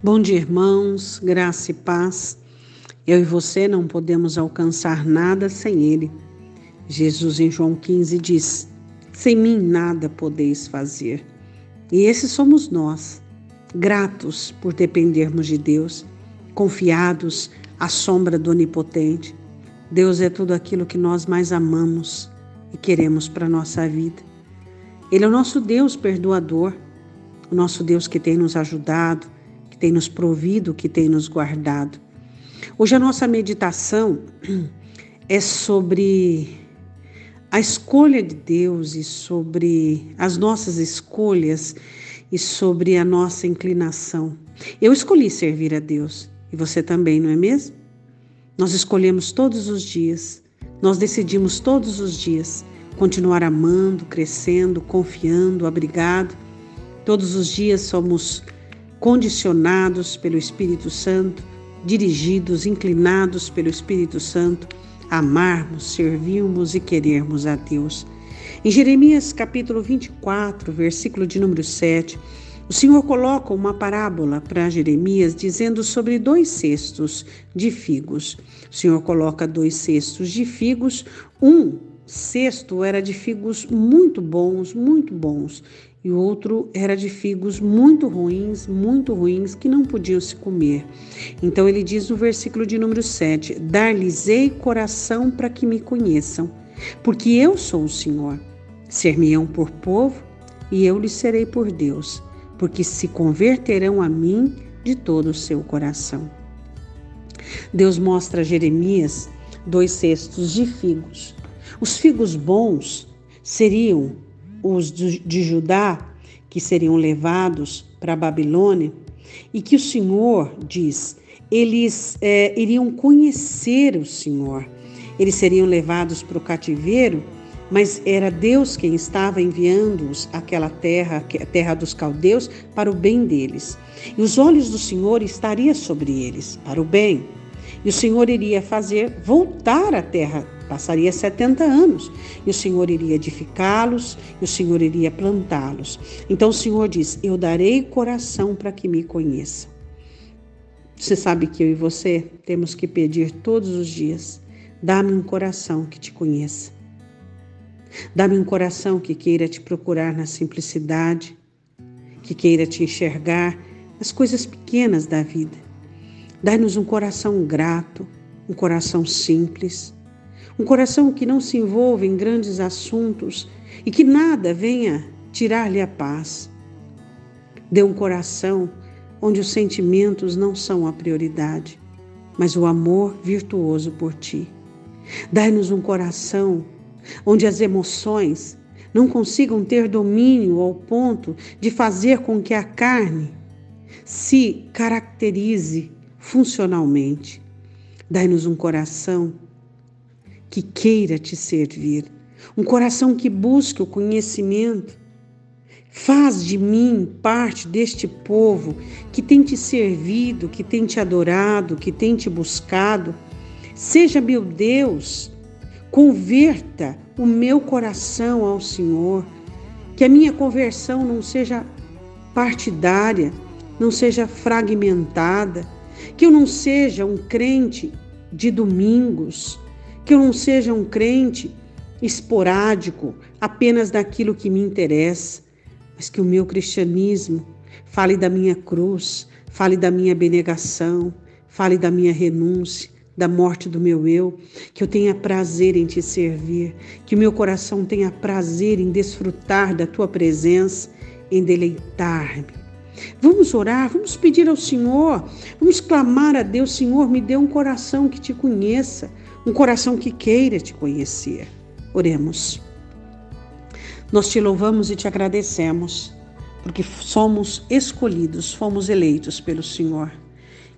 Bom dia, irmãos, graça e paz. Eu e você não podemos alcançar nada sem Ele. Jesus, em João 15, diz: Sem mim nada podeis fazer. E esses somos nós, gratos por dependermos de Deus, confiados à sombra do Onipotente. Deus é tudo aquilo que nós mais amamos e queremos para a nossa vida. Ele é o nosso Deus perdoador, o nosso Deus que tem nos ajudado que tem nos provido, que tem nos guardado. Hoje a nossa meditação é sobre a escolha de Deus e sobre as nossas escolhas e sobre a nossa inclinação. Eu escolhi servir a Deus e você também, não é mesmo? Nós escolhemos todos os dias, nós decidimos todos os dias continuar amando, crescendo, confiando, abrigado. Todos os dias somos condicionados pelo Espírito Santo, dirigidos, inclinados pelo Espírito Santo, amarmos, servirmos e querermos a Deus. Em Jeremias capítulo 24, versículo de número 7, o Senhor coloca uma parábola para Jeremias dizendo sobre dois cestos de figos. O Senhor coloca dois cestos de figos, um cesto era de figos muito bons, muito bons, e o outro era de figos muito ruins, muito ruins, que não podiam se comer. Então ele diz no versículo de número 7: Dar-lhes-ei coração para que me conheçam, porque eu sou o Senhor. Ser-me-ão por povo, e eu lhes serei por Deus, porque se converterão a mim de todo o seu coração. Deus mostra a Jeremias dois cestos de figos. Os figos bons seriam os de Judá, que seriam levados para a Babilônia, e que o Senhor diz, eles é, iriam conhecer o Senhor, eles seriam levados para o cativeiro, mas era Deus quem estava enviando-os àquela terra, a terra dos caldeus, para o bem deles. E os olhos do Senhor estariam sobre eles, para o bem. E o Senhor iria fazer voltar a terra Passaria 70 anos e o Senhor iria edificá-los e o Senhor iria plantá-los. Então o Senhor diz: Eu darei coração para que me conheçam. Você sabe que eu e você temos que pedir todos os dias: dá-me um coração que te conheça. Dá-me um coração que queira te procurar na simplicidade, que queira te enxergar nas coisas pequenas da vida. Dá-nos um coração grato, um coração simples, um coração que não se envolve em grandes assuntos e que nada venha tirar-lhe a paz. Dê um coração onde os sentimentos não são a prioridade, mas o amor virtuoso por ti. Dai-nos um coração onde as emoções não consigam ter domínio ao ponto de fazer com que a carne se caracterize funcionalmente. Dai-nos um coração que queira te servir, um coração que busque o conhecimento. Faz de mim parte deste povo que tem te servido, que tem te adorado, que tem te buscado. Seja meu Deus, converta o meu coração ao Senhor, que a minha conversão não seja partidária, não seja fragmentada, que eu não seja um crente de domingos, que eu não seja um crente esporádico, apenas daquilo que me interessa, mas que o meu cristianismo fale da minha cruz, fale da minha abnegação, fale da minha renúncia, da morte do meu eu, que eu tenha prazer em te servir, que o meu coração tenha prazer em desfrutar da tua presença, em deleitar-me. Vamos orar, vamos pedir ao Senhor, vamos clamar a Deus, Senhor, me dê um coração que te conheça, um coração que queira te conhecer. Oremos. Nós te louvamos e te agradecemos, porque somos escolhidos, fomos eleitos pelo Senhor.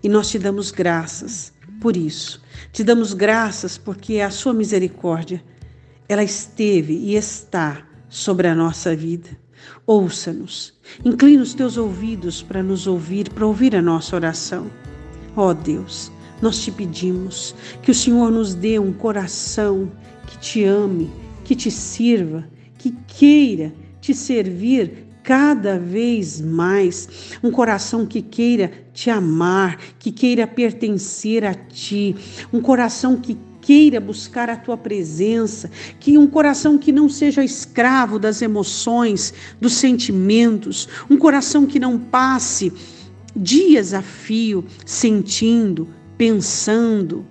E nós te damos graças por isso. Te damos graças porque a sua misericórdia, ela esteve e está sobre a nossa vida. Ouça-nos. Inclina os teus ouvidos para nos ouvir, para ouvir a nossa oração. Ó oh Deus, nós te pedimos que o Senhor nos dê um coração que te ame, que te sirva, que queira te servir cada vez mais, um coração que queira te amar, que queira pertencer a ti, um coração que queira buscar a tua presença, que um coração que não seja escravo das emoções, dos sentimentos, um coração que não passe dias a fio sentindo, pensando,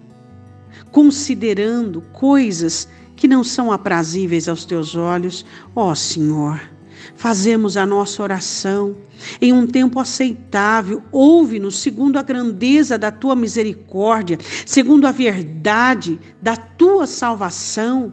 considerando coisas que não são aprazíveis aos teus olhos, ó Senhor. Fazemos a nossa oração em um tempo aceitável. Ouve-nos segundo a grandeza da tua misericórdia, segundo a verdade da tua salvação.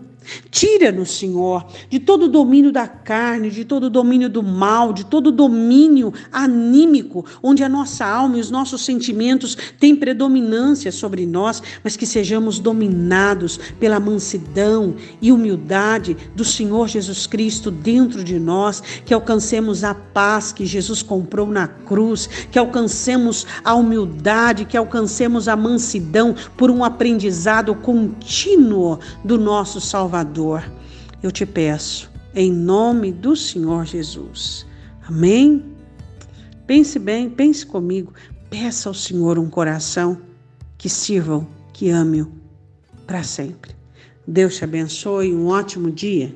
Tira-nos, Senhor, de todo domínio da carne, de todo domínio do mal, de todo domínio anímico, onde a nossa alma e os nossos sentimentos têm predominância sobre nós, mas que sejamos dominados pela mansidão e humildade do Senhor Jesus Cristo dentro de nós, que alcancemos a paz que Jesus comprou na cruz, que alcancemos a humildade, que alcancemos a mansidão por um aprendizado contínuo do nosso Salvador Salvador, eu te peço, em nome do Senhor Jesus. Amém? Pense bem, pense comigo, peça ao Senhor um coração que sirva, que ame-o para sempre. Deus te abençoe, um ótimo dia.